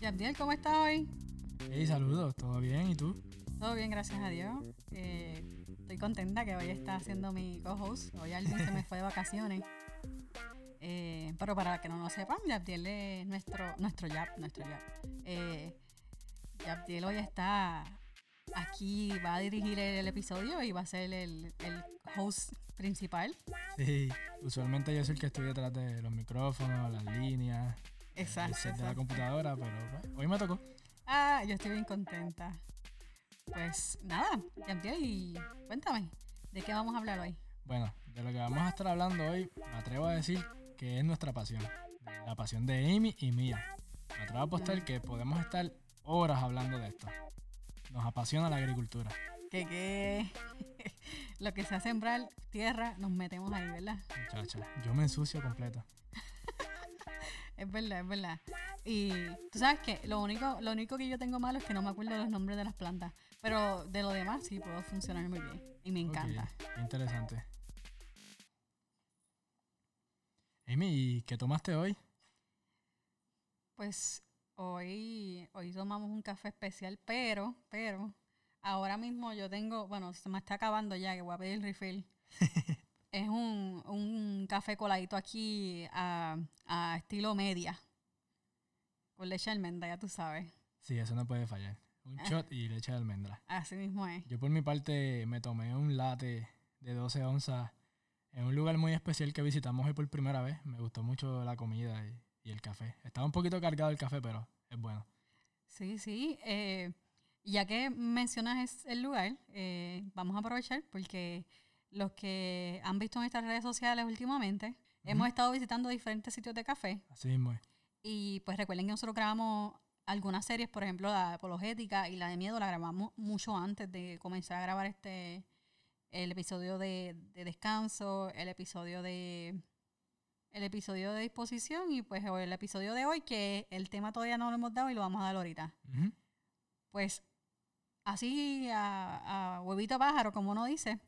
Yabdiel, ¿cómo estás hoy? Hey, saludos, ¿todo bien? ¿Y tú? Todo bien, gracias a Dios. Eh, estoy contenta que hoy está haciendo mi co-host. Hoy alguien se me fue de vacaciones. Eh, pero para que no lo sepan, Yabdiel es nuestro, nuestro Yab, nuestro Yab. Eh, Yabdiel hoy está aquí, va a dirigir el, episodio y va a ser el, el host principal. Sí, usualmente yo soy el que estoy detrás de los micrófonos, las líneas, Exacto. el set de la computadora, pero hoy me tocó. Ah, yo estoy bien contenta. Pues nada, Yabdiel, y cuéntame, ¿de qué vamos a hablar hoy? Bueno, de lo que vamos a estar hablando hoy, me atrevo a decir que es nuestra pasión. La pasión de Amy y mía. Me atrevo a apostar que podemos estar horas hablando de esto. Nos apasiona la agricultura. Que, que lo que sea sembrar tierra, nos metemos ahí, ¿verdad? Muchacha, yo me ensucio completo. Es verdad, es verdad. Y tú sabes que lo único, lo único que yo tengo malo es que no me acuerdo los nombres de las plantas. Pero de lo demás sí puedo funcionar muy bien. Y me encanta. Interesante. Amy, ¿y qué tomaste hoy? Pues hoy, hoy tomamos un café especial, pero, pero, ahora mismo yo tengo, bueno, se me está acabando ya, que voy a pedir el refill. es un, un café coladito aquí a, a estilo media. Con leche de almendra, ya tú sabes. Sí, eso no puede fallar. Un shot y leche de almendra. Así mismo es. Yo por mi parte me tomé un latte de 12 onzas en un lugar muy especial que visitamos hoy por primera vez. Me gustó mucho la comida y, y el café. Estaba un poquito cargado el café, pero es bueno. Sí, sí. eh, ya que mencionas el lugar, eh, vamos a aprovechar porque los que han visto nuestras redes sociales últimamente, hemos estado visitando diferentes sitios de café Así mismo es. y pues recuerden que nosotros grabamos algunas series, por ejemplo la de apologética y la de miedo la grabamos mucho antes de comenzar a grabar este el episodio de, de descanso, el episodio de el episodio de disposición y pues el episodio de hoy que el tema todavía no lo hemos dado y lo vamos a dar ahorita. Pues así a, a huevito pájaro, como uno dice,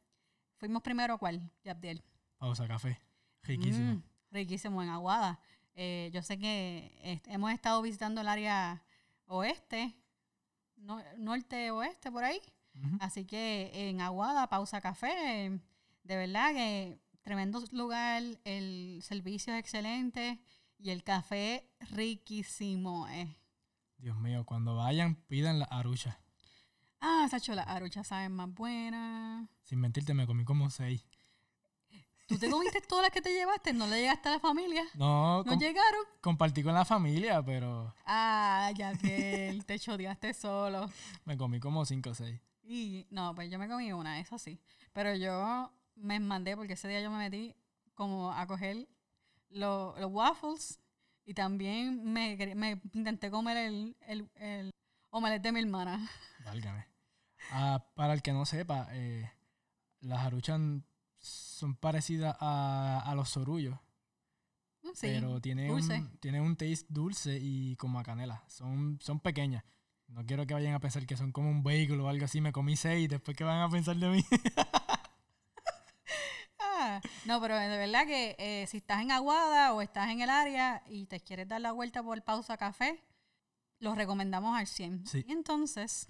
fuimos primero a cuál, Yabdiel. Pausa café. Riquísimo. Mm, riquísimo en Aguada. Eh, yo sé que est- hemos estado visitando el área oeste, no- norte oeste por ahí. Así que en Aguada, pausa café, de verdad que tremendo lugar, el servicio es excelente y el café riquísimo. eh. Dios mío, cuando vayan, pidan la arucha. Ah, Sacho, las aruchas saben más buenas. Sin mentirte, me comí como seis. ¿Tú te comiste todas las que te llevaste? ¿No le llegaste a la familia? No, ¿No llegaron? compartí con la familia, pero Ah, ya que te chodeaste solo. me comí como cinco o seis. Y no, pues yo me comí una, eso sí. Pero yo me mandé porque ese día yo me metí como a coger lo- los waffles y también me, me intenté comer el, el, el omelette de mi hermana. Válgame. Ah, para el que no sepa, eh, las aruchas son parecidas a, a los sorullos, Sí, pero tienen un, tienen un taste dulce y como a canela. Son, son pequeñas. No quiero que vayan a pensar que son como un bagel o algo así. Me comí seis, después que van a pensar de mí. Ah, no, pero de verdad que eh, si estás en Aguada o estás en el área y te quieres dar la vuelta por Pausa Café, los recomendamos al 100. Sí. Y entonces,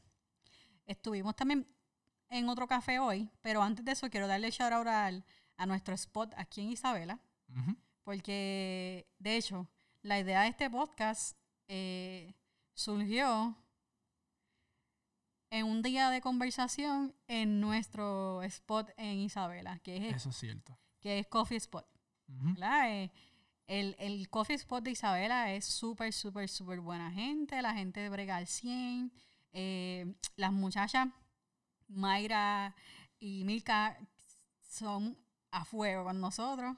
estuvimos también en otro café hoy, pero antes de eso quiero darle shout out al- a nuestro spot aquí en Isabela, porque de hecho, la idea de este podcast eh, surgió en un día de conversación en nuestro spot en Isabela, que es Eso es cierto. que es Coffee Spot. Eh, el, el Coffee Spot de Isabela es súper, súper, súper buena gente. La gente de brega al 100. Eh, las muchachas, Mayra y Milka, son a fuego con nosotros.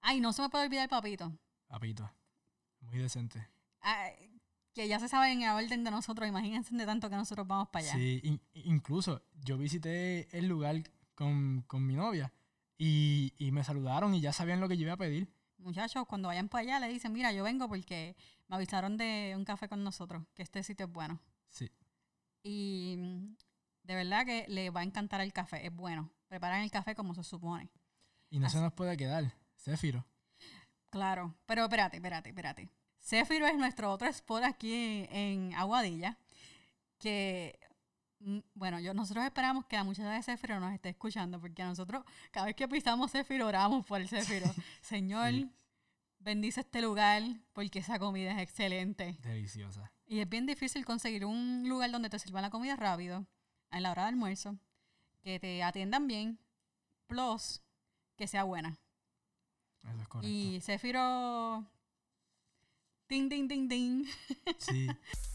Ay, no se me puede olvidar Papito. Papito. Muy decente. Ay, que ya se sabe en el orden de nosotros. Imagínense de tanto que nosotros vamos para allá. Sí, in- incluso yo visité el lugar con, con mi novia y, y me saludaron y ya sabían lo que yo iba a pedir. Muchachos, cuando vayan para allá, le dicen, mira, yo vengo porque me avisaron de un café con nosotros, que este sitio es bueno. Sí. Y de verdad que le va a encantar el café, es bueno. Preparan el café como se supone. Y no se nos puede quedar. Céfiro. Claro, pero espérate, espérate, espérate. Céfiro es nuestro otro spot aquí en Aguadilla, que bueno, yo, nosotros esperamos que la muchacha de Céfiro nos esté escuchando, porque nosotros cada vez que pisamos Céfiro oramos por el Céfiro. Señor, Sí. bendice este lugar porque esa comida es excelente. Deliciosa. Y es bien difícil conseguir un lugar donde te sirvan la comida rápido, a la hora de almuerzo, que te atiendan bien, plus que sea buena. Eso es correcto. Y Céfiro. Ding, ding, ding, ding. Sí.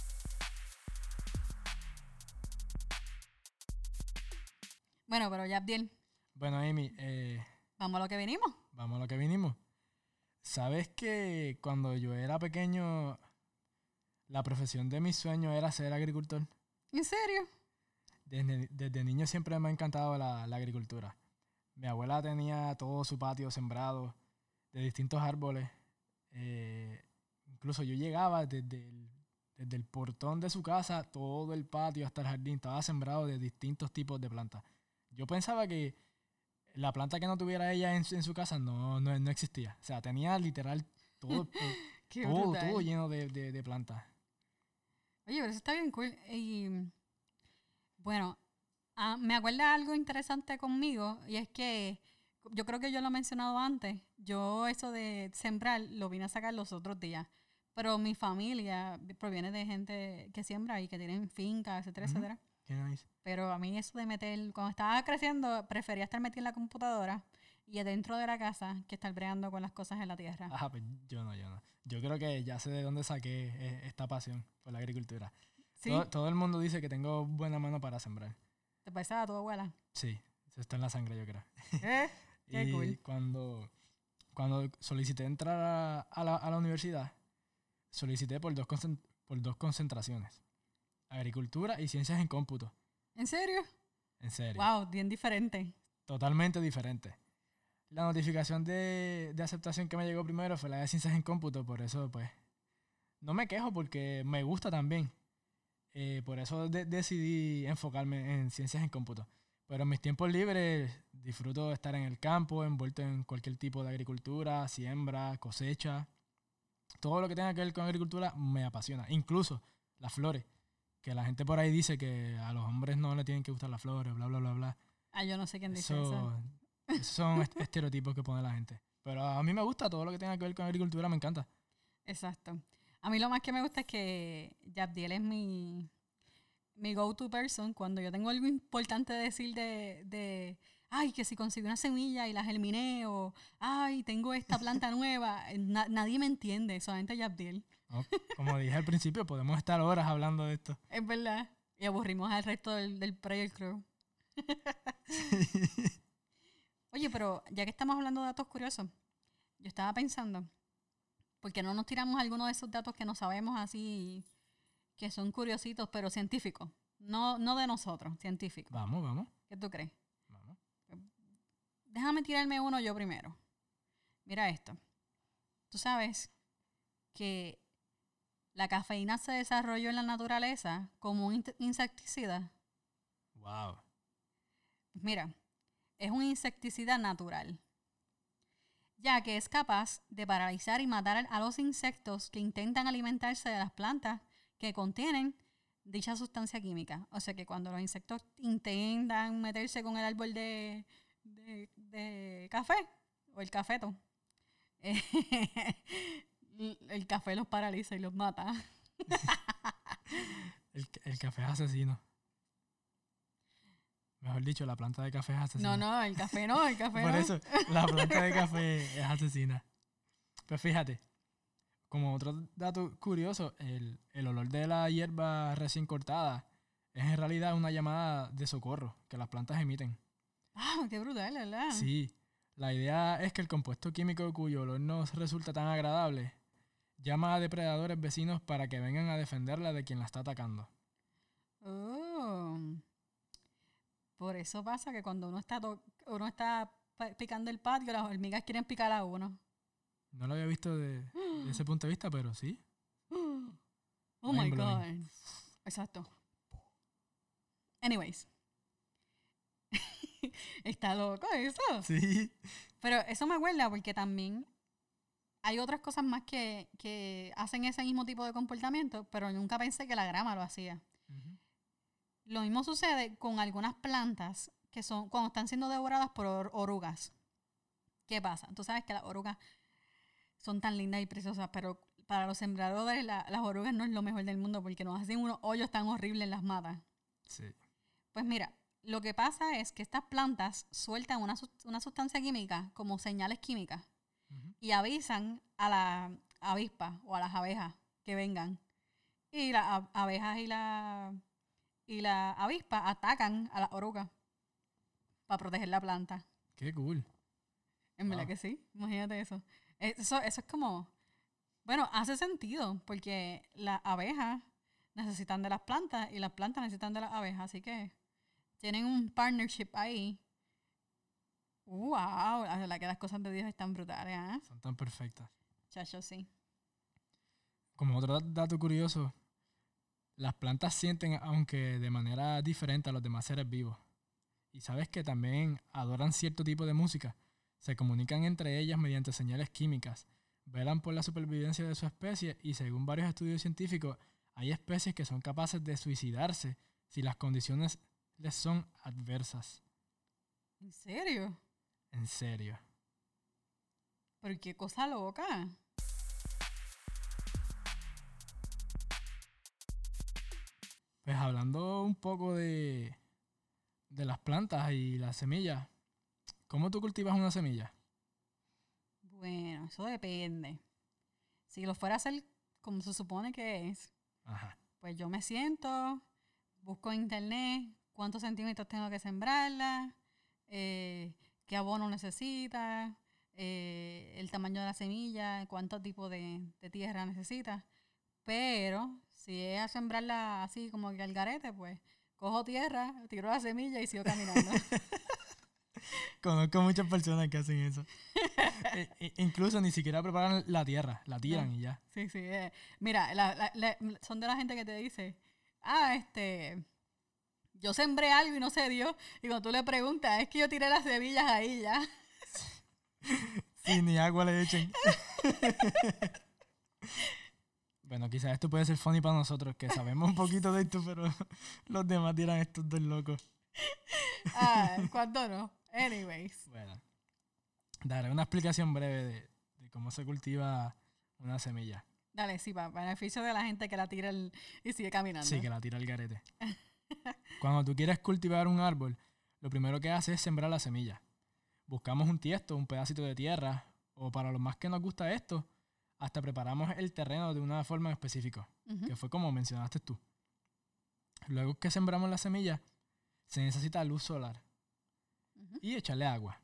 Bueno, pero ya, Abdiel, Bueno, Amy, eh, vamos a lo que venimos. vamos a lo que vinimos. ¿Sabes que cuando yo era pequeño, la profesión de mis sueños era ser agricultor? ¿En serio? Desde, desde niño siempre me ha encantado la, la agricultura. Mi abuela tenía todo su patio sembrado de distintos árboles. Eh, incluso yo llegaba desde el, desde el portón de su casa, todo el patio hasta el jardín estaba sembrado de distintos tipos de plantas. Yo pensaba que la planta que no tuviera ella en, su- en su casa no, no, no existía. O sea, tenía literal todo, todo, lleno de, de- de plantas. Oye, pero eso está bien cool. Y bueno, ah, me acuerda algo interesante conmigo y es que yo creo que yo lo he mencionado antes. Yo eso de sembrar lo vine a sacar los otros días. Pero mi familia proviene de gente que siembra y que tienen fincas, etcétera, etcétera. Qué nice. Pero a mí eso de meter, cuando estaba creciendo, prefería estar metida en la computadora y adentro de la casa que estar bregando con las cosas en la tierra. Ajá, pues yo no, yo no. Yo creo que ya sé de dónde saqué eh, esta pasión por la agricultura. ¿Sí? Todo, todo el mundo dice que tengo buena mano para sembrar. ¿Te parece a tu abuela? Sí, eso está en la sangre, yo creo. ¿Eh? Qué y cool. cuando, cuando solicité entrar a, a la, a la universidad, solicité por dos, por dos concentraciones. Agricultura y ciencias en cómputo. ¿En serio? En serio. Wow, bien diferente. Totalmente diferente. La notificación de, de aceptación que me llegó primero fue la de ciencias en cómputo, por eso pues no me quejo porque me gusta también. Eh, por eso de- decidí enfocarme en ciencias en cómputo. Pero en mis tiempos libres disfruto de estar en el campo, envuelto en cualquier tipo de agricultura, siembra, cosecha. Todo lo que tenga que ver con agricultura me apasiona. Incluso las flores. Que la gente por ahí dice que a los hombres no le tienen que gustar las flores, bla, bla, bla, bla. Ah, yo no sé quién dice eso. Eso, esos son est- estereotipos que pone la gente. Pero a mí me gusta todo lo que tenga que ver con agricultura, me encanta. Exacto. A mí lo más que me gusta es que Yabdiel es mi, mi go-to person cuando yo tengo algo importante de decir de, de, ay, que si consigo una semilla y la germiné o, ay, tengo esta planta nueva. eh, na- nadie me entiende, solamente Yabdiel. ¿No? Como dije al principio, podemos estar horas hablando de esto. Es verdad. Y aburrimos al resto del, del Prayer Crew. Oye, pero ya que estamos hablando de datos curiosos, yo estaba pensando, ¿por qué no nos tiramos alguno de esos datos que no sabemos así, que son curiositos, pero científicos? No, no de nosotros, científicos. Vamos, vamos, ¿Qué tú crees? vamos. Déjame tirarme uno yo primero. Mira esto. Tú sabes que la cafeína se desarrolló en la naturaleza como un insecticida. Wow. Mira, es un insecticida natural, ya que es capaz de paralizar y matar a los insectos que intentan alimentarse de las plantas que contienen dicha sustancia química. O sea que cuando los insectos intentan meterse con el árbol de, de- de café o el cafeto, eh, el café los paraliza y los mata. El, el café es asesino. Mejor dicho, la planta de café es asesina. No, no, el café no, el café Por no. eso, la planta de café es asesina. Pues fíjate, como otro dato curioso, el, el olor de la hierba recién cortada es en realidad una llamada de socorro que las plantas emiten. Ah, qué brutal, ¿verdad? Sí, la idea es que el compuesto químico cuyo olor nos resulta tan agradable llama a depredadores vecinos para que vengan a defenderla de quien la está atacando. Oh. Por eso pasa que cuando uno está uno está picando el patio, las hormigas quieren picar a uno. No lo había visto de, de ese punto de vista, pero sí. Oh my god. Exacto. Anyways. está loco eso. Sí. Pero eso me acuerda porque también hay otras cosas más que, que hacen ese mismo tipo de comportamiento, pero nunca pensé que la grama lo hacía. Lo mismo sucede con algunas plantas que son cuando están siendo devoradas por or- orugas. ¿Qué pasa? Tú sabes que las orugas son tan lindas y preciosas, pero para los sembradores la- las orugas no es lo mejor del mundo porque nos hacen unos hoyos tan horribles en las matas. Sí. Pues mira, lo que pasa es que estas plantas sueltan una, una sustancia química como señales químicas Y avisan a la avispa o a las abejas que vengan. Y las abejas y la, y la avispa atacan a las orugas para proteger la planta. Qué cool. En verdad Wow. que sí, imagínate eso. Eso, eso es como, bueno, hace sentido porque las abejas necesitan de las plantas y las plantas necesitan de las abejas, así que tienen un partnership ahí. Wow, la verdad que las cosas de Dios están brutales, ¿ah? Son tan perfectas. Chacho, sí. Como otro dato curioso, las plantas sienten aunque de manera diferente a los demás seres vivos. Y sabes que también adoran cierto tipo de música. Se comunican entre ellas mediante señales químicas. Velan por la supervivencia de su especie y según varios estudios científicos, hay especies que son capaces de suicidarse si las condiciones les son adversas. ¿En serio? En serio. Pero qué cosa loca. Pues hablando un poco de, de las plantas y las semillas, ¿cómo tú cultivas una semilla? Bueno, eso depende. Si lo fuera a hacer como se supone que es, Ajá. pues yo me siento, busco en internet cuántos centímetros tengo que sembrarla, eh, qué abono necesita, eh, el tamaño de la semilla, cuánto tipo de, de tierra necesita. Pero si es a sembrarla así como que al garete, pues cojo tierra, tiro la semilla y sigo caminando. Conozco muchas personas que hacen eso. E- e- incluso ni siquiera preparan la tierra, la tiran y ya. Sí, sí. eh, Mira, la- la- la- son de la gente que te dice, ah, este, yo sembré algo y no se dio. Y cuando tú le preguntas, es que yo tiré las semillas ahí ya. Sí, ni agua le echen. bueno, quizás esto puede ser funny para nosotros, que sabemos un poquito de esto, pero los demás dirán estos dos locos. Ah, ¿cuánto no? Anyways. Bueno, daré una explicación breve de, de cómo se cultiva una semilla. Dale, sí, para beneficio de la gente que la tira el- y sigue caminando. Sí, que la tira al garete. Cuando tú quieres cultivar un árbol, lo primero que haces es sembrar la semilla. Buscamos un tiesto, un pedacito de tierra, o para los más que nos gusta esto, hasta preparamos el terreno de una forma específica, que fue como mencionaste tú. Luego que sembramos la semilla, se necesita luz solar y echarle agua.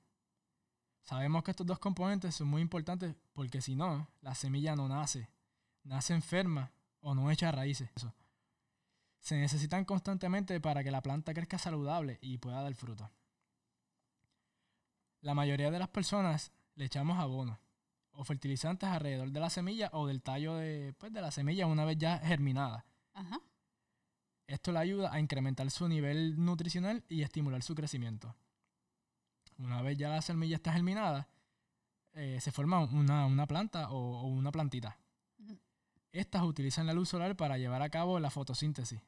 Sabemos que estos dos componentes son muy importantes porque si no, la semilla no nace, nace enferma o no echa raíces. Eso. Se necesitan constantemente para que la planta crezca saludable y pueda dar fruto. La mayoría de las personas le echamos abono o fertilizantes alrededor de la semilla o del tallo de, pues, de la semilla una vez ya germinada. Ajá. Esto le ayuda a incrementar su nivel nutricional y estimular su crecimiento. Una vez ya la semilla está germinada, eh, se forma una, una planta o, o una plantita. Estas utilizan la luz solar para llevar a cabo la fotosíntesis.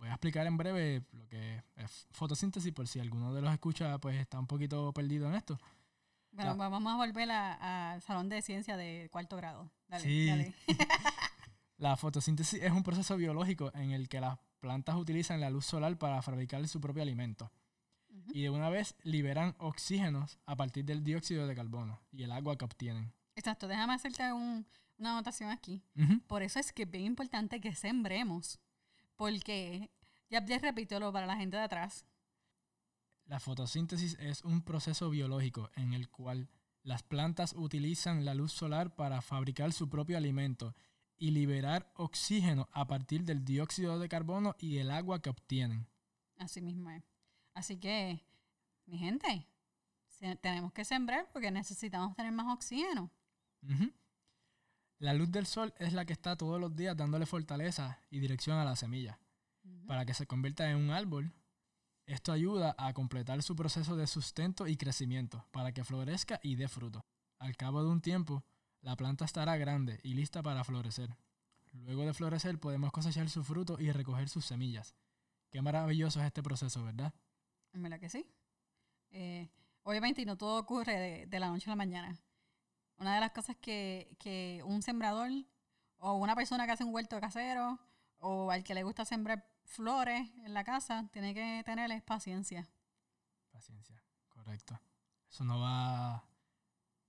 Voy a explicar en breve lo que es fotosíntesis por si alguno de los escucha pues está un poquito perdido en esto. Bueno, vamos a volver al salón de ciencia de cuarto grado. Dale, Sí. dale. La fotosíntesis es un proceso biológico en el que las plantas utilizan la luz solar para fabricar su propio alimento. Ujú. y de una vez liberan oxígenos a partir del dióxido de carbono y el agua que obtienen. Exacto, déjame hacerte un- una anotación aquí. Por eso es que es bien importante que sembremos. Porque, ya, ya repítelo para la gente de atrás. La fotosíntesis es un proceso biológico en el cual las plantas utilizan la luz solar para fabricar su propio alimento y liberar oxígeno a partir del dióxido de carbono y el agua que obtienen. Así mismo es. Así que, mi gente, tenemos que sembrar porque necesitamos tener más oxígeno. Ujú. La luz del sol es la que está todos los días dándole fortaleza y dirección a la semilla. Para que se convierta en un árbol. Esto ayuda a completar su proceso de sustento y crecimiento para que florezca y dé fruto. Al cabo de un tiempo, la planta estará grande y lista para florecer. Luego de florecer podemos cosechar su fruto y recoger sus semillas. Qué maravilloso es este proceso, ¿verdad? En verdad que sí. Eh, obviamente, y no todo ocurre de, de la noche a la mañana. Una de las cosas que, que un sembrador o una persona que hace un huerto casero o al que le gusta sembrar flores en la casa tiene que tener es paciencia. Paciencia, correcto. Eso no va.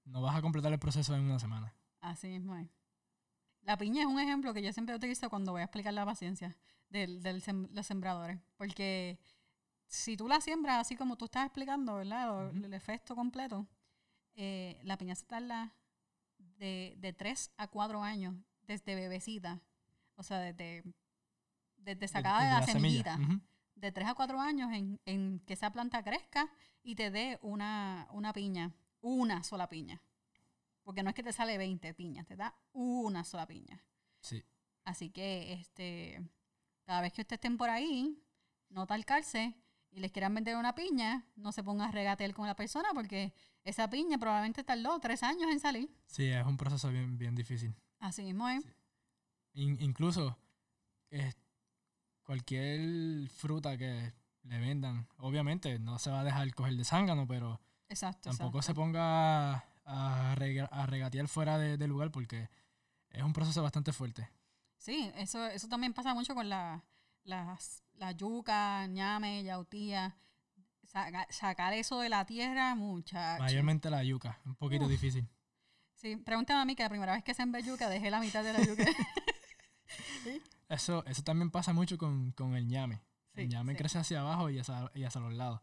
No vas a completar el proceso en una semana. Así mismo es. La piña es un ejemplo que yo siempre utilizo cuando voy a explicar la paciencia de del sem- los sembradores. Porque si tú la siembras así como tú estás explicando, ¿verdad? El efecto completo, eh, la piña se tarda de, de 3 a 4 años desde bebecita. O sea, desde, desde sacada de, la, semillita. Ujú. De 3 a 4 años en, en que esa planta crezca y te dé una, una piña. Una sola piña. Porque no es que te sale 20 piñas, te da una sola piña. Sí. Así que este cada vez que ustedes estén por ahí, no talcarse y les quieran vender una piña, no se pongan a regatear con la persona porque esa piña probablemente tardó tres años en salir. Sí, es un proceso bien, bien difícil. Así mismo es. In- incluso eh, cualquier fruta que le vendan, obviamente no se va a dejar coger de zángano, pero Exacto. tampoco se ponga a, rega- a regatear fuera de- del lugar porque es un proceso bastante fuerte. Sí, eso, eso también pasa mucho con la, las, la yuca, ñame, yautía. Saca- sacar eso de la tierra, muchacho. Mayormente la yuca, un poquito Uf. difícil. Sí, pregúntame a mí que la primera vez que sembré yuca dejé la mitad de la yuca. Eso, eso también pasa mucho con, con el ñame. Sí, el ñame sí. crece hacia abajo y hacia, y hacia los lados.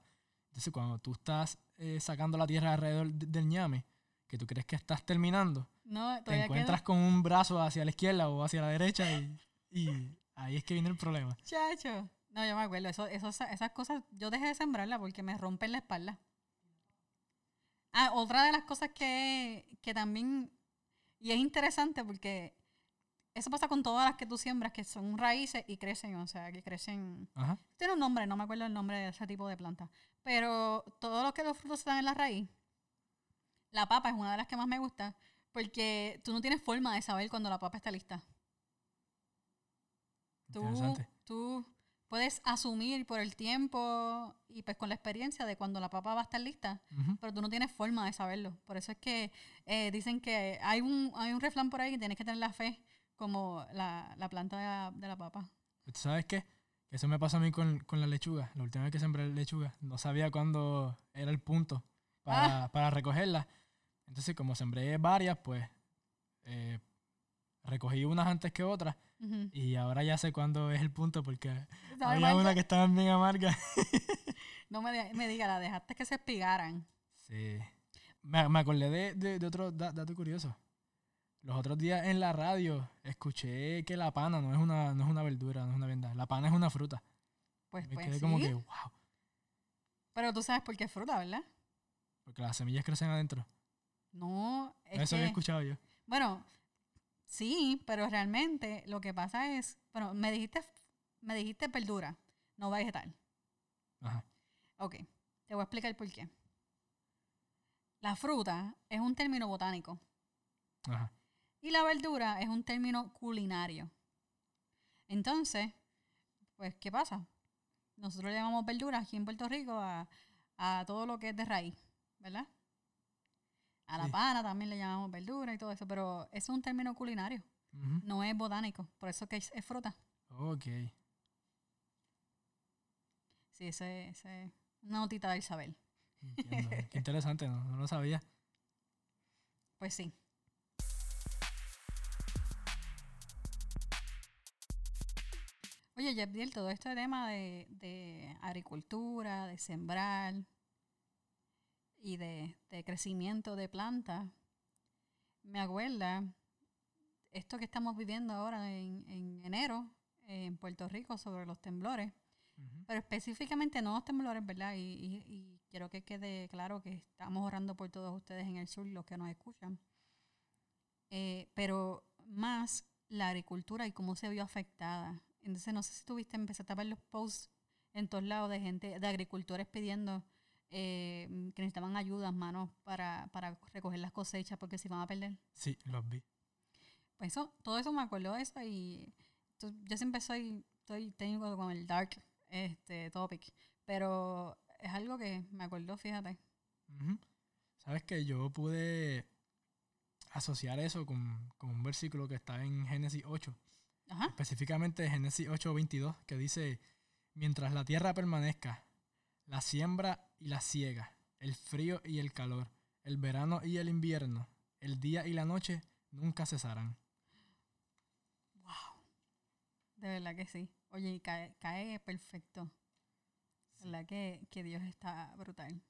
Entonces, cuando tú estás eh, sacando la tierra alrededor de- del ñame, que tú crees que estás terminando, No, te encuentras queda. con un brazo hacia la izquierda o hacia la derecha y, y ahí es que viene el problema. Chacho. No, yo me acuerdo. Eso, eso, esas cosas, yo dejé de sembrarlas porque me rompen la espalda. Ah, otra de las cosas que, que también, y es interesante porque eso pasa con todas las que tú siembras, que son raíces y crecen, o sea, que crecen. Ajá. Tiene un nombre, no me acuerdo el nombre de ese tipo de planta. Pero todos los que los frutos están en la raíz, la papa es una de las que más me gusta porque tú no tienes forma de saber cuando la papa está lista. Tú, tú puedes asumir por el tiempo y pues con la experiencia de cuando la papa va a estar lista, pero tú no tienes forma de saberlo. Por eso es que eh, dicen que hay un, hay un refrán por ahí que tienes que tener la fe como la, la planta de la, de la papa. ¿Tú sabes qué? Eso me pasó a mí con, con la lechuga. La última vez que sembré lechuga, no sabía cuándo era el punto para, para recogerla. Entonces, como sembré varias, pues eh, recogí unas antes que otras Y ahora ya sé cuándo es el punto porque ¿Sabe, había una que estaba bien amarga. No me, me diga, la dejaste que se espigaran. Sí. Me, me acordé de, de- de otro da- dato curioso. Los otros días en la radio escuché que la pana no es una, no es una verdura, no es una venda. La pana es una fruta. Pues, Me pues quedé sí. como que, wow. Pero tú sabes por qué es fruta, ¿verdad? Porque las semillas crecen adentro. No, es Eso había escuchado yo. Bueno, sí, pero realmente lo que pasa es, bueno, me dijiste, me dijiste verdura, no vegetal. Ajá. Ok, te voy a explicar por qué. La fruta es un término botánico Ajá. y la verdura es un término culinario. Entonces, pues, ¿qué pasa? Nosotros le llamamos verdura aquí en Puerto Rico a, a todo lo que es de raíz, ¿verdad? A la Sí. pana también le llamamos verdura y todo eso, pero es un término culinario, no es botánico, por eso que es, es fruta. Ok. Sí, ese es una notita saber. Entiendo. Qué interesante, no, no lo sabía. Pues sí. Oye, Jebdiel, todo este tema de, de agricultura, de sembrar y de, de crecimiento de plantas, me acuerda esto que estamos viviendo ahora en, en enero en Puerto Rico sobre los temblores. Ujú. Pero específicamente no los temblores, ¿verdad? Y, y- y quiero que quede claro que estamos orando por todos ustedes en el sur, los que nos escuchan. Eh, pero más la agricultura y cómo se vio afectada. Entonces, no sé si tuviste, empezaste a ver los posts en todos lados de gente, de agricultores pidiendo eh, que necesitaban ayudas, manos, para, para recoger las cosechas porque se iban a perder. Sí, los vi. Pues eso, todo eso me acuerdo de eso y tú- yo siempre soy, estoy técnico con el dark este topic, pero es algo que me acuerdo, fíjate. Sabes que yo pude asociar eso con, con un versículo que está en Génesis 8, Ajá. específicamente Génesis 8:22, que dice, mientras la tierra permanezca, la siembra y la siega, el frío y el calor, el verano y el invierno, el día y la noche nunca cesarán. Wow. De verdad que sí. Oye, y cae, cae perfecto. De verdad que, que Dios está brutal.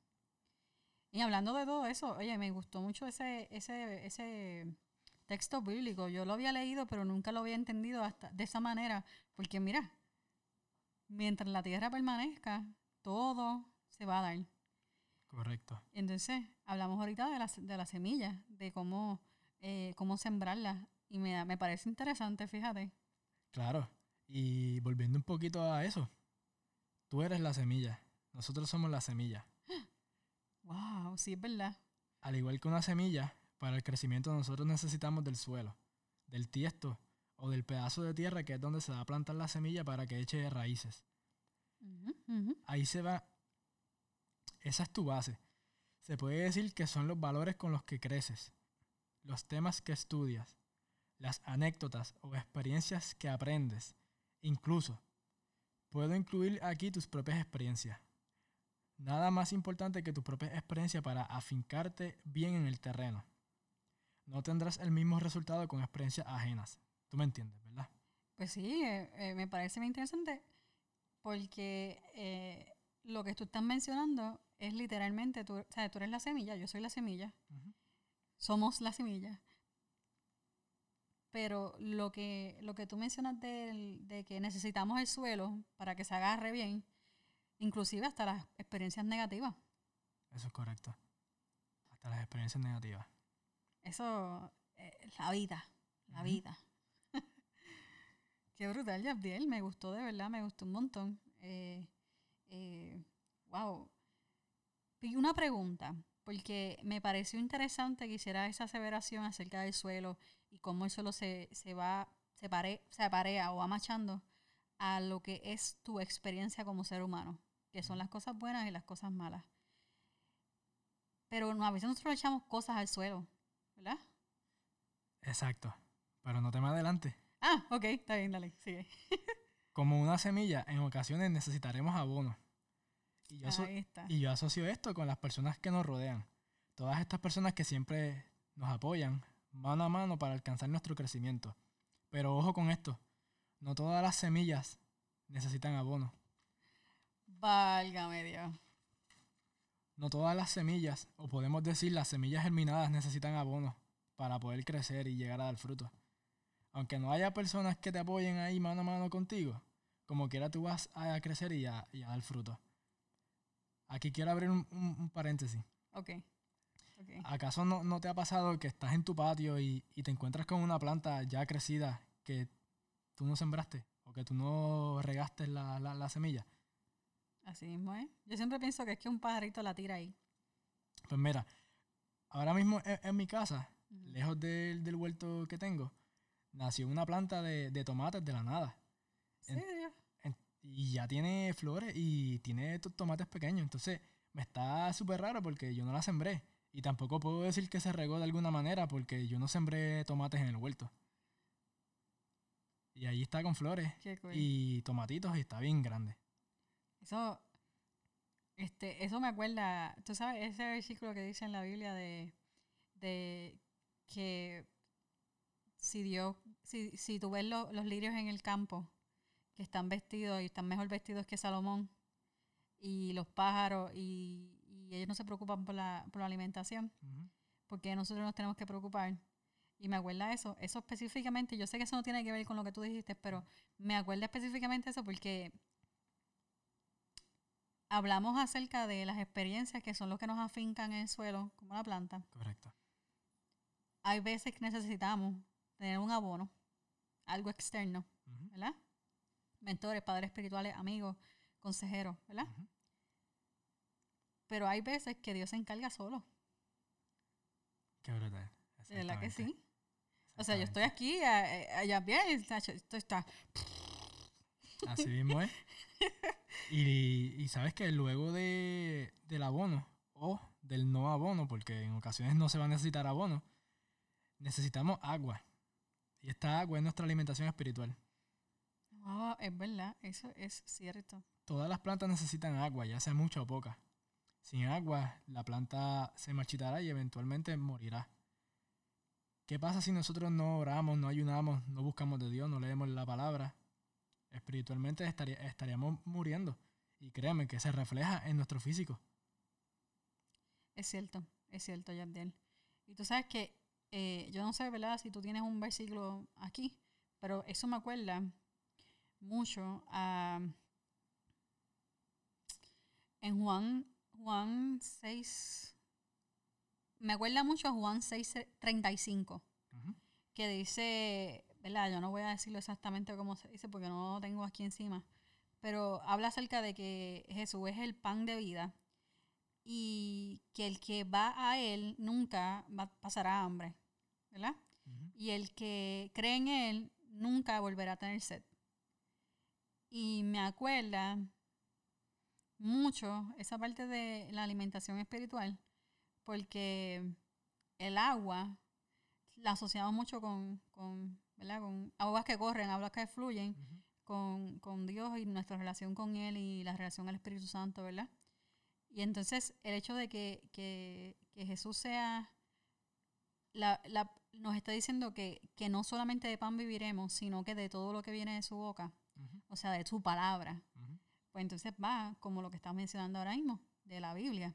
Y hablando de todo eso, oye, me gustó mucho ese, ese, ese texto bíblico. Yo lo había leído, pero nunca lo había entendido hasta de esa manera. Porque mira, mientras la tierra permanezca, todo se va a dar. Correcto. Entonces, hablamos ahorita de las de la semilla, de cómo, eh, cómo sembrarla. Y me, me parece interesante, fíjate. Claro. Y volviendo un poquito a eso, tú eres la semilla, nosotros somos la semilla. Wow, sí, es verdad. Al igual que una semilla, para el crecimiento nosotros necesitamos del suelo, del tiesto o del pedazo de tierra que es donde se va a plantar la semilla para que eche raíces. Ahí se va, esa es tu base. Se puede decir que son los valores con los que creces, los temas que estudias, las anécdotas o experiencias que aprendes. Incluso, puedo incluir aquí tus propias experiencias. Nada más importante que tu propia experiencia para afincarte bien en el terreno. No tendrás el mismo resultado con experiencias ajenas. Tú me entiendes, ¿verdad? Pues sí, eh, eh, me parece muy interesante porque eh, lo que tú estás mencionando es literalmente, tú, o sea, tú eres la semilla, yo soy la semilla, somos la semilla. Pero lo que, lo que tú mencionas del- de que necesitamos el suelo para que se agarre bien, inclusive hasta las experiencias negativas. Eso es correcto. Hasta las experiencias negativas. Eso es la vida, la vida. Qué brutal, Yabdiel. Me gustó de verdad, me gustó un montón. Eh, eh, wow. Y una pregunta, porque me pareció interesante que hiciera esa aseveración acerca del suelo y cómo el suelo se, se va, se, pare, se parea o va machando a lo que es tu experiencia como ser humano, que son las cosas buenas y las cosas malas. Pero a veces nosotros echamos cosas al suelo, ¿verdad? Exacto. Pero no te me adelante. Ah, ok, está bien, dale, sigue. Como una semilla, en ocasiones necesitaremos abono. Y yo, aso- Ahí está. y yo asocio esto con las personas que nos rodean. Todas estas personas que siempre nos apoyan mano a mano para alcanzar nuestro crecimiento. Pero ojo con esto. No todas las semillas necesitan abono. Válgame Dios. No todas las semillas, o podemos decir las semillas germinadas, necesitan abono para poder crecer y llegar a dar fruto. Aunque no haya personas que te apoyen ahí mano a mano contigo, como quiera tú vas a crecer y a, y a dar fruto. Aquí quiero abrir un, un- un paréntesis. Ok. Ok. ¿Acaso no, no te ha pasado que estás en tu patio y, y te encuentras con una planta ya crecida que tú no sembraste o que tú no regaste la, la- la semilla? Así mismo es. Yo siempre pienso que es que un pajarito la tira ahí. Pues mira, ahora mismo en, en mi casa, lejos del, del huerto que tengo, nació una planta de, de tomates de la nada. En- y ya tiene flores y tiene to- tomates pequeños. Entonces me está súper raro porque yo no la sembré. Y tampoco puedo decir que se regó de alguna manera porque yo no sembré tomates en el huerto. Y ahí está con flores Qué cool. y tomatitos y está bien grande. Eso, este, eso me acuerda, tú sabes, ese versículo que dice en la Biblia de, de que si Dios, si, si tú ves lo- los lirios en el campo, que están vestidos y están mejor vestidos que Salomón, y los pájaros, y, y ellos no se preocupan por la, por la alimentación, porque nosotros nos tenemos que preocupar. Y me acuerda eso, eso específicamente, yo sé que eso no tiene que ver con lo que tú dijiste, pero me acuerda específicamente eso porque hablamos acerca de las experiencias que son los que nos afincan en el suelo, como la planta. Correcto. Hay veces que necesitamos tener un abono, algo externo. ¿verdad? Mentores, padres espirituales, amigos, consejeros, ¿verdad? Pero hay veces que Dios se encarga solo. Qué brutal. De verdad que sí. O sea, yo estoy aquí, a- allá bien, esto está. Así mismo es. Y, y sabes que luego de, del abono o del no abono, porque en ocasiones no se va a necesitar abono, necesitamos agua. Y esta agua es nuestra alimentación espiritual. Ah, es verdad, eso es cierto. Todas las plantas necesitan agua, ya sea mucha o poca. Sin agua, la planta se marchitará y eventualmente morirá. ¿Qué pasa si nosotros no oramos, no ayunamos, no buscamos de Dios, no leemos la palabra? Espiritualmente estaría- estaríamos muriendo. Y créeme que se refleja en nuestro físico. Es cierto, es cierto, Yabdiel. Y tú sabes que, eh, yo no sé, ¿verdad? Si tú tienes un versículo aquí, pero eso me acuerda mucho a... En Juan, Juan 6... Me acuerda mucho a Juan 6, 35, Ujú. que dice, ¿verdad? Yo no voy a decirlo exactamente como se dice porque no lo tengo aquí encima, pero habla acerca de que Jesús es el pan de vida y que el que va a él nunca va, pasará hambre, ¿verdad? Y el que cree en él nunca volverá a tener sed. Y me acuerda mucho esa parte de la alimentación espiritual, porque el agua la asociamos mucho con, con, ¿verdad? con aguas que corren, aguas que fluyen, con, con Dios y nuestra relación con Él y la relación al Espíritu Santo, ¿verdad? Y entonces el hecho de que, que- que Jesús sea, la, la- nos está diciendo que, que no solamente de pan viviremos, sino que de todo lo que viene de su boca. O sea, de su palabra. Pues entonces va como lo que estamos mencionando ahora mismo, de la Biblia.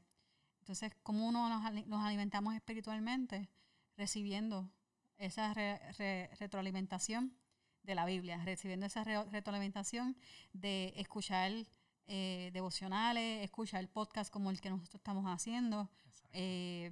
Entonces, ¿cómo uno nos, nos alimentamos espiritualmente? Recibiendo esa re- re- retroalimentación de la Biblia, recibiendo esa re- retroalimentación de escuchar eh, devocionales, escuchar podcast como el que nosotros estamos haciendo, eh,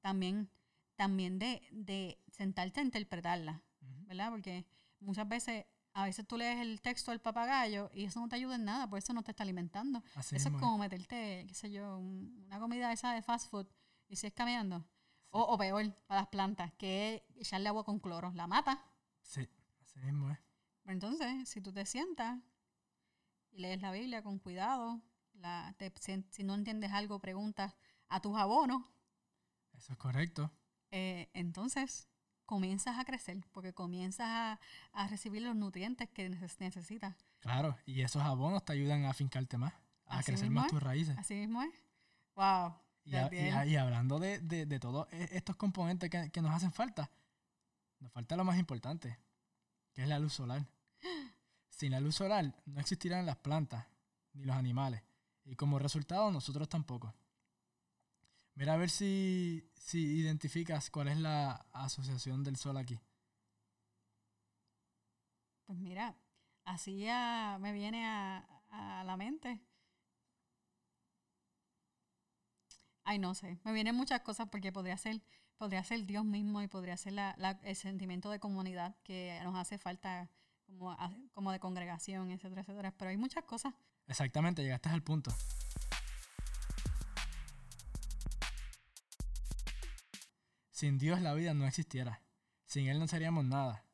también, también de, de sentarte a interpretarla. ¿verdad? Porque muchas veces, a veces tú lees el texto del papagayo y eso no te ayuda en nada, por eso no te está alimentando. Así Eso es como meterte, qué sé yo, un- una comida esa de fast food y sigues caminando. O, o peor, para las plantas, que es echarle agua con cloro. La mata. Sí, así mismo es. Pero entonces, si tú te sientas y lees la Biblia con cuidado, la, te- si, si no entiendes algo, preguntas a tus abonos, Eso es correcto. eh, entonces comienzas a crecer, porque comienzas a, a recibir los nutrientes que neces- necesitas. Claro, y esos abonos te ayudan a afincarte más, a Así crecer más es. tus raíces. Así mismo es. ¡Wow! Y, a- y Gabriel. a- y hablando de, de, de todos e- estos componentes que, que nos hacen falta, nos falta lo más importante, que es la luz solar. Sin la luz solar no existirán las plantas ni los animales. Y como resultado, nosotros tampoco. Mira a ver si, si identificas cuál es la asociación del sol aquí. Pues mira, así ya me viene a, a la mente. Ay, no sé. Me vienen muchas cosas porque podría ser, podría ser Dios mismo y podría ser la, la- el sentimiento de comunidad que nos hace falta como, como de congregación, etcétera, etcétera. Pero hay muchas cosas. Exactamente, llegaste al punto. Sin Dios la vida no existiera. Sin Él no seríamos nada.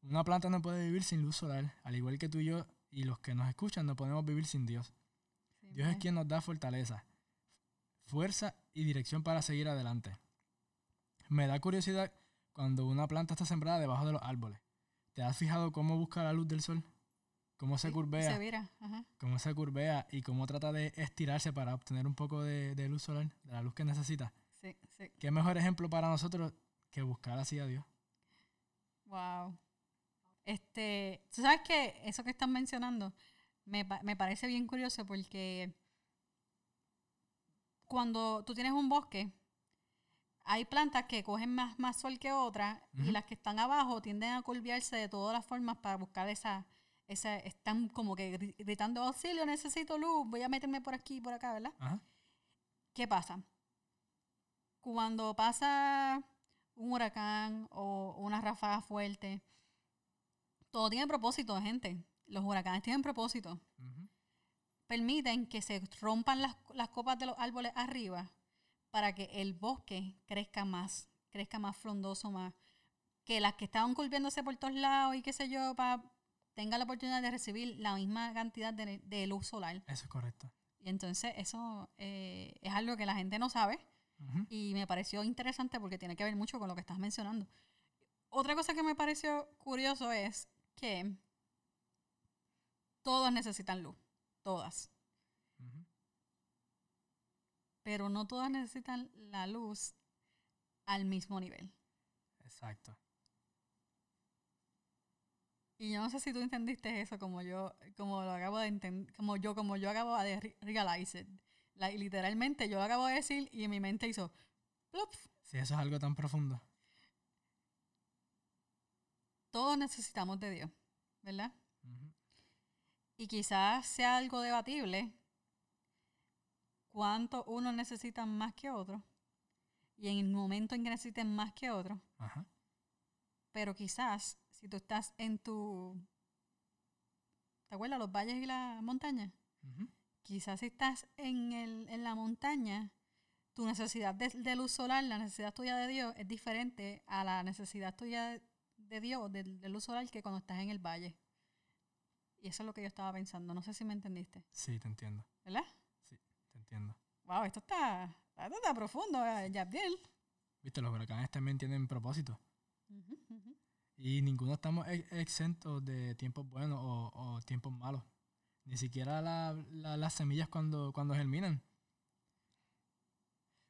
Una planta no puede vivir sin luz solar, al igual que tú y yo y los que nos escuchan no podemos vivir sin Dios. Sí, Dios es pues, quien nos da fortaleza, fuerza y dirección para seguir adelante. Me da curiosidad cuando una planta está sembrada debajo de los árboles. ¿Te has fijado cómo busca la luz del sol? ¿Cómo se sí, curvea? Se vira. Ajá. cómo se curvea y cómo trata de estirarse para obtener un poco de, de luz solar, de la luz que necesita. Sí, sí. ¿Qué mejor ejemplo para nosotros que buscar así a Dios? Wow. Este, tú sabes que eso que están mencionando me, me parece bien curioso porque cuando tú tienes un bosque, hay plantas que cogen más, más sol que otras y las que están abajo tienden a curviarse de todas las formas para buscar esa, esa, están como que gri- gritando auxilio, necesito luz, voy a meterme por aquí y por acá, ¿verdad? ¿Qué pasa? Cuando pasa un huracán o una ráfaga fuerte, todo tiene propósito, gente. Los huracanes tienen propósito. Permiten que se rompan las, las copas de los árboles arriba para que el bosque crezca más, crezca más frondoso, más que las que estaban curviéndose por todos lados y qué sé yo, para tenga la oportunidad de recibir la misma cantidad de, de luz solar. Eso es correcto. Y entonces eso eh, es algo que la gente no sabe Y me pareció interesante porque tiene que ver mucho con lo que estás mencionando. Otra cosa que me pareció curioso es que todos necesitan luz, todas, pero no todas necesitan la luz al mismo nivel. Exacto. Y yo no sé si tú entendiste eso como yo, como lo acabo de entender, como yo, como yo acabo de re- realize it. Literalmente yo lo acabo de decir y en mi mente hizo plop. Si eso es algo tan profundo. Todos necesitamos de Dios, ¿verdad? Y quizás sea algo debatible cuánto uno necesita más que otro y en el momento en que necesiten más que otro. Ajá. Pero quizás si tú estás en tu... ¿Te acuerdas? Los valles y las montañas. Quizás si estás en, el, en la montaña, tu necesidad de, de luz solar, la necesidad tuya de Dios es diferente a la necesidad tuya de, de Dios, de, de luz solar, que cuando estás en el valle. Y eso es lo que yo estaba pensando. No sé si me entendiste, Sí, te entiendo. ¿verdad? Te entiendo. Wow, esto está, esto está profundo, eh, Yabdiel. Viste, los huracanes también tienen propósito. Y ninguno estamos ex- exentos de tiempos buenos o, o tiempos malos. Ni siquiera la- la- las semillas cuando, cuando germinan.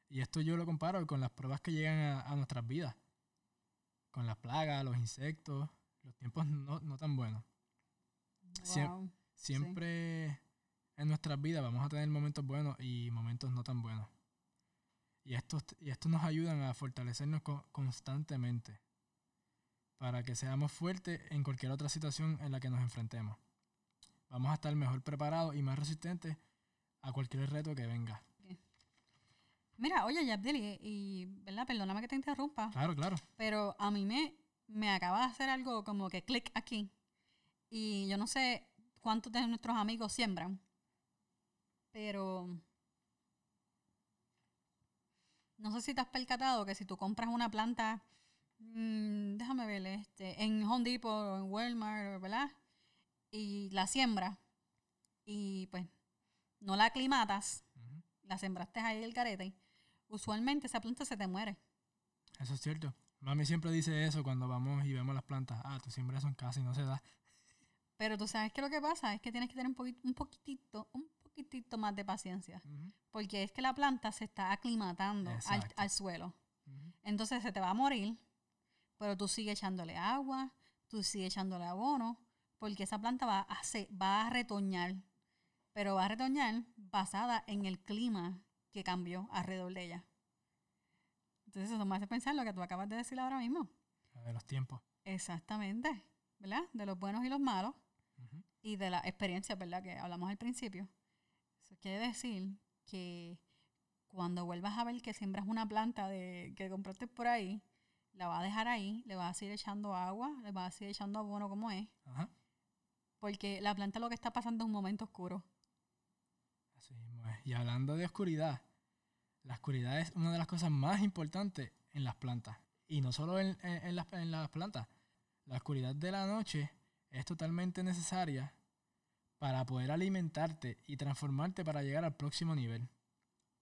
Y esto yo lo comparo con las pruebas que llegan a, a nuestras vidas. Con las plagas, los insectos, los tiempos no, no tan buenos. Siempre en nuestras vidas vamos a tener momentos buenos y momentos no tan buenos. Y estos, y estos nos ayudan a fortalecernos co- constantemente para que seamos fuertes en cualquier otra situación en la que nos enfrentemos. Vamos a estar mejor preparados y más resistentes a cualquier reto que venga. Mira, oye, Yabdiel, y, ¿verdad? Perdóname que te interrumpa. Claro, claro. Pero a mí me, me acaba de hacer algo como que clic aquí. Y yo no sé cuántos de nuestros amigos siembran. Pero no sé si te has percatado que si tú compras una planta, mm, déjame ver, este, en Home Depot o en Walmart, ¿verdad? Y la siembras y pues no la aclimatas, Ujú. la sembraste ahí el carete, usualmente esa planta se te muere. Eso es cierto. Mami siempre dice eso cuando vamos y vemos las plantas. Ah, tú siembras eso en casa y no se da. Pero tú sabes que lo que pasa es que tienes que tener un, poquit- un poquitito, un poquitito más de paciencia. Porque es que la planta se está aclimatando al, al suelo. Entonces se te va a morir, pero tú sigues echándole agua, tú sigues echándole abono, porque esa planta va a, se- va a retoñar. Pero va a retoñar basada en el clima que cambió alrededor de ella. Entonces eso me hace pensar lo que tú acabas de decir ahora mismo. La de los tiempos. Exactamente, ¿verdad? De los buenos y los malos y de la experiencia, ¿verdad? Que hablamos al principio. Eso quiere decir que cuando vuelvas a ver que siembras una planta de, que compraste por ahí, la vas a dejar ahí, le vas a seguir echando agua, le vas a seguir echando abono como es, Ajá. Porque la planta lo que está pasando es un momento oscuro. Y hablando de oscuridad, la oscuridad es una de las cosas más importantes en las plantas. Y no solo en las, en las plantas. La oscuridad de la noche es totalmente necesaria para poder alimentarte y transformarte para llegar al próximo nivel.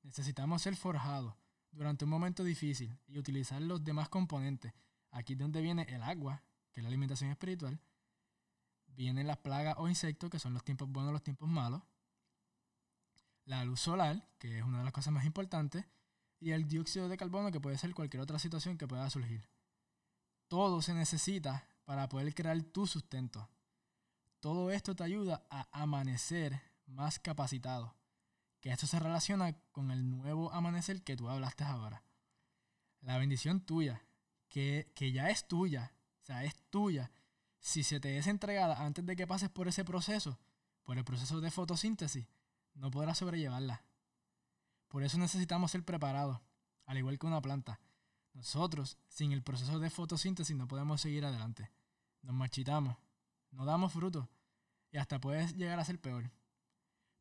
Necesitamos ser forjados durante un momento difícil y utilizar los demás componentes. Aquí es donde viene el agua, que es la alimentación espiritual. Vienen las plagas o insectos, que son los tiempos buenos y los tiempos malos la luz solar, que es una de las cosas más importantes, y el dióxido de carbono, que puede ser cualquier otra situación que pueda surgir. Todo se necesita para poder crear tu sustento. Todo esto te ayuda a amanecer más capacitado, que esto se relaciona con el nuevo amanecer que tú hablaste ahora. La bendición tuya, que, que ya es tuya, o sea, es tuya, si se te es entregada antes de que pases por ese proceso, por el proceso de fotosíntesis, no podrás sobrellevarla. Por eso necesitamos ser preparados, al igual que una planta. Nosotros, sin el proceso de fotosíntesis, no podemos seguir adelante. Nos marchitamos, no damos frutos y hasta puede llegar a ser peor.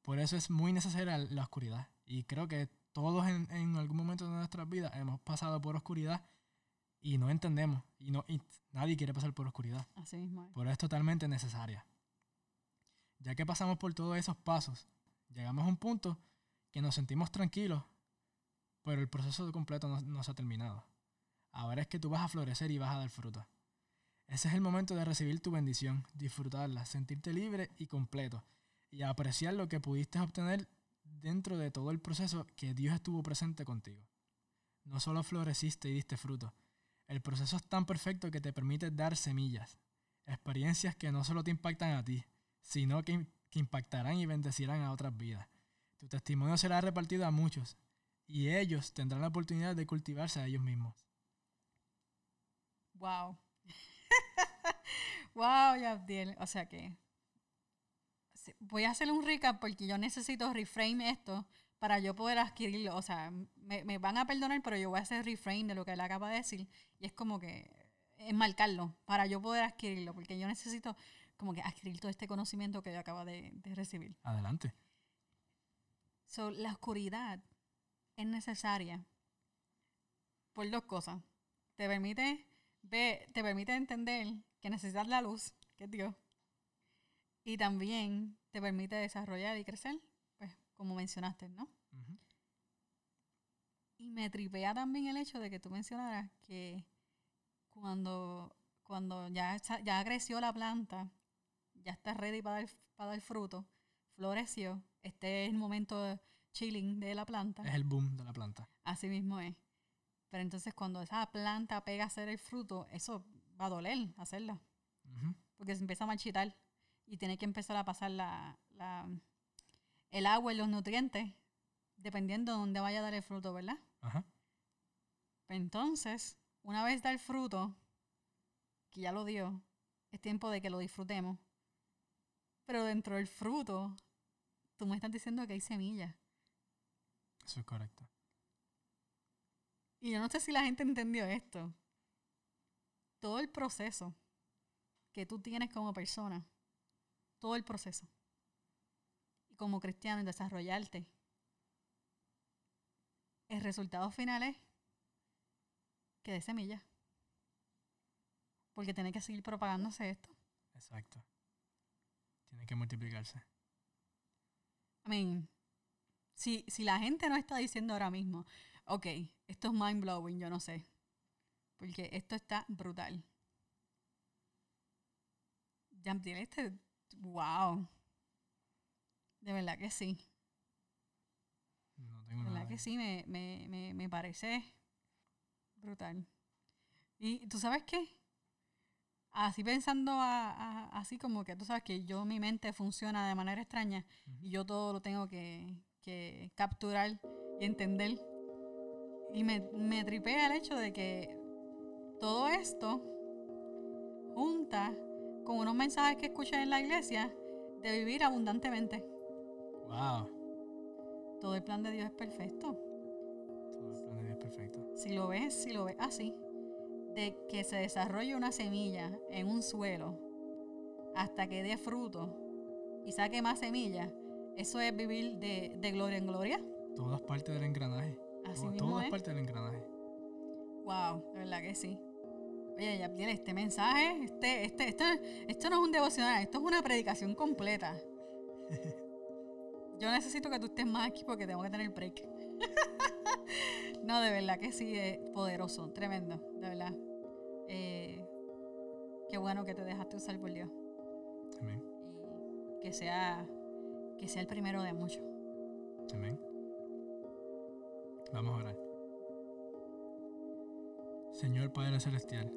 Por eso es muy necesaria la oscuridad. Y creo que todos en, en algún momento de nuestras vidas hemos pasado por oscuridad y no entendemos. Y, no, y nadie quiere pasar por oscuridad. Así mismo. es. Pero es totalmente necesaria. Ya que pasamos por todos esos pasos, llegamos a un punto que nos sentimos tranquilos, pero el proceso completo no, no se ha terminado. Ahora es que tú vas a florecer y vas a dar fruto. Ese es el momento de recibir tu bendición, disfrutarla, sentirte libre y completo y apreciar lo que pudiste obtener dentro de todo el proceso que Dios estuvo presente contigo. No solo floreciste y diste fruto, el proceso es tan perfecto que te permite dar semillas, experiencias que no solo te impactan a ti, sino que, que impactarán y bendecirán a otras vidas. Tu testimonio será repartido a muchos y ellos tendrán la oportunidad de cultivarse a ellos mismos. Wow. wow, Yabdiel. O sea que voy a hacer un recap porque yo necesito reframe esto para yo poder adquirirlo. O sea, me, me van a perdonar, pero yo voy a hacer reframe de lo que él acaba de decir. Y es como que enmarcarlo para yo poder adquirirlo, porque yo necesito como que adquirir todo este conocimiento que yo acabo de, de recibir. Adelante. So, la oscuridad es necesaria por dos cosas. Te permite ver, te permite entender que necesitas la luz, que es Dios. Y también te permite desarrollar y crecer, como mencionaste, ¿no? Y me tripea también el hecho de que tú mencionaras que cuando, cuando ya, ya creció la planta, ya está ready para dar, para dar fruto, floreció, este es el momento chilling de la planta. Es el boom de la planta. Así mismo es. Pero entonces cuando esa planta pega a hacer el fruto, eso va a doler hacerla. Porque se empieza a marchitar y tiene que empezar a pasar la, la- el agua y los nutrientes, dependiendo de dónde vaya a dar el fruto, ¿verdad? Ajá. Pues entonces, una vez da el fruto, que ya lo dio, es tiempo de que lo disfrutemos. Pero dentro del fruto, tú me estás diciendo que hay semillas. Eso es correcto. Y yo no sé si la gente entendió esto. Todo el proceso que tú tienes como persona, todo el proceso, como cristiano en desarrollarte, el resultado final es que de semilla. Porque tiene que seguir propagándose esto. Exacto. Tiene que multiplicarse. I mean, si, si la gente no está diciendo ahora mismo, ok, esto es mind blowing, yo no sé. Porque esto está brutal. Jamtil, este, wow. De verdad que sí. No tengo De nada. verdad que sí, me, me, me, me parece brutal. Y tú sabes qué? Así pensando a- a- así como que tú sabes que yo mi mente funciona de manera extraña y yo todo lo tengo que, que capturar y entender. Y me, me tripea el hecho de que todo esto junta con unos mensajes que escuché en la iglesia de vivir abundantemente. Wow. Todo el plan de Dios es perfecto. Todo el plan de Dios es perfecto. Si lo ves, si lo ves así, de que se desarrolle una semilla en un suelo hasta que dé fruto y saque más semillas, eso es vivir de, de gloria en gloria. Todo es parte del engranaje. Así mismo todo es. es parte del engranaje. Wow, de verdad que sí. Oye, Yabdiel, este mensaje, este, este, esto, esto no es un devocional, esto es una predicación completa. Yo necesito que tú estés más aquí porque tengo que tener break. no, de verdad que sí, es poderoso, tremendo, de verdad. Eh, qué bueno que te dejaste usar por Dios. Amén. Y que sea, que sea el primero de muchos. Amén. Vamos a orar. Señor Padre Celestial,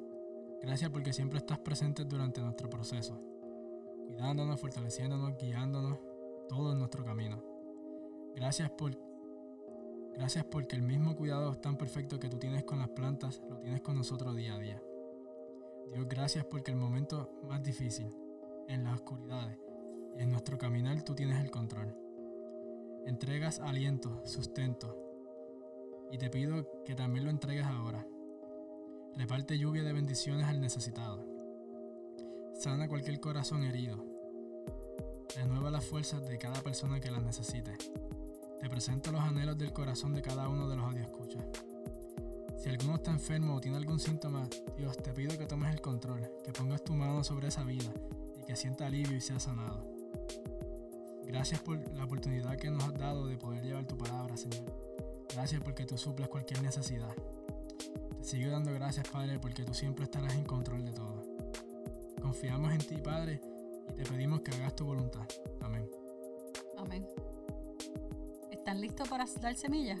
gracias porque siempre estás presente durante nuestro proceso, cuidándonos, fortaleciéndonos, guiándonos todo en nuestro camino. Gracias por gracias porque el mismo cuidado tan perfecto que tú tienes con las plantas lo tienes con nosotros día a día. Dios, gracias porque el momento más difícil, en las oscuridades y en nuestro caminar tú tienes el control. Entregas aliento, sustento. Y te pido que también lo entregues ahora. Reparte lluvia de bendiciones al necesitado. Sana cualquier corazón herido. Renueva las fuerzas de cada persona que las necesite. Te presento los anhelos del corazón de cada uno de los escucha. Si alguno está enfermo o tiene algún síntoma, Dios, te pido que tomes el control, que pongas tu mano sobre esa vida y que sienta alivio y sea sanado. Gracias por la oportunidad que nos has dado de poder llevar tu palabra, Señor. Gracias porque tú suples cualquier necesidad. Te sigo dando gracias, Padre, porque tú siempre estarás en control de todo. Confiamos en ti, Padre, te pedimos que hagas tu voluntad. Amén. Amén. ¿Están listos para dar semillas?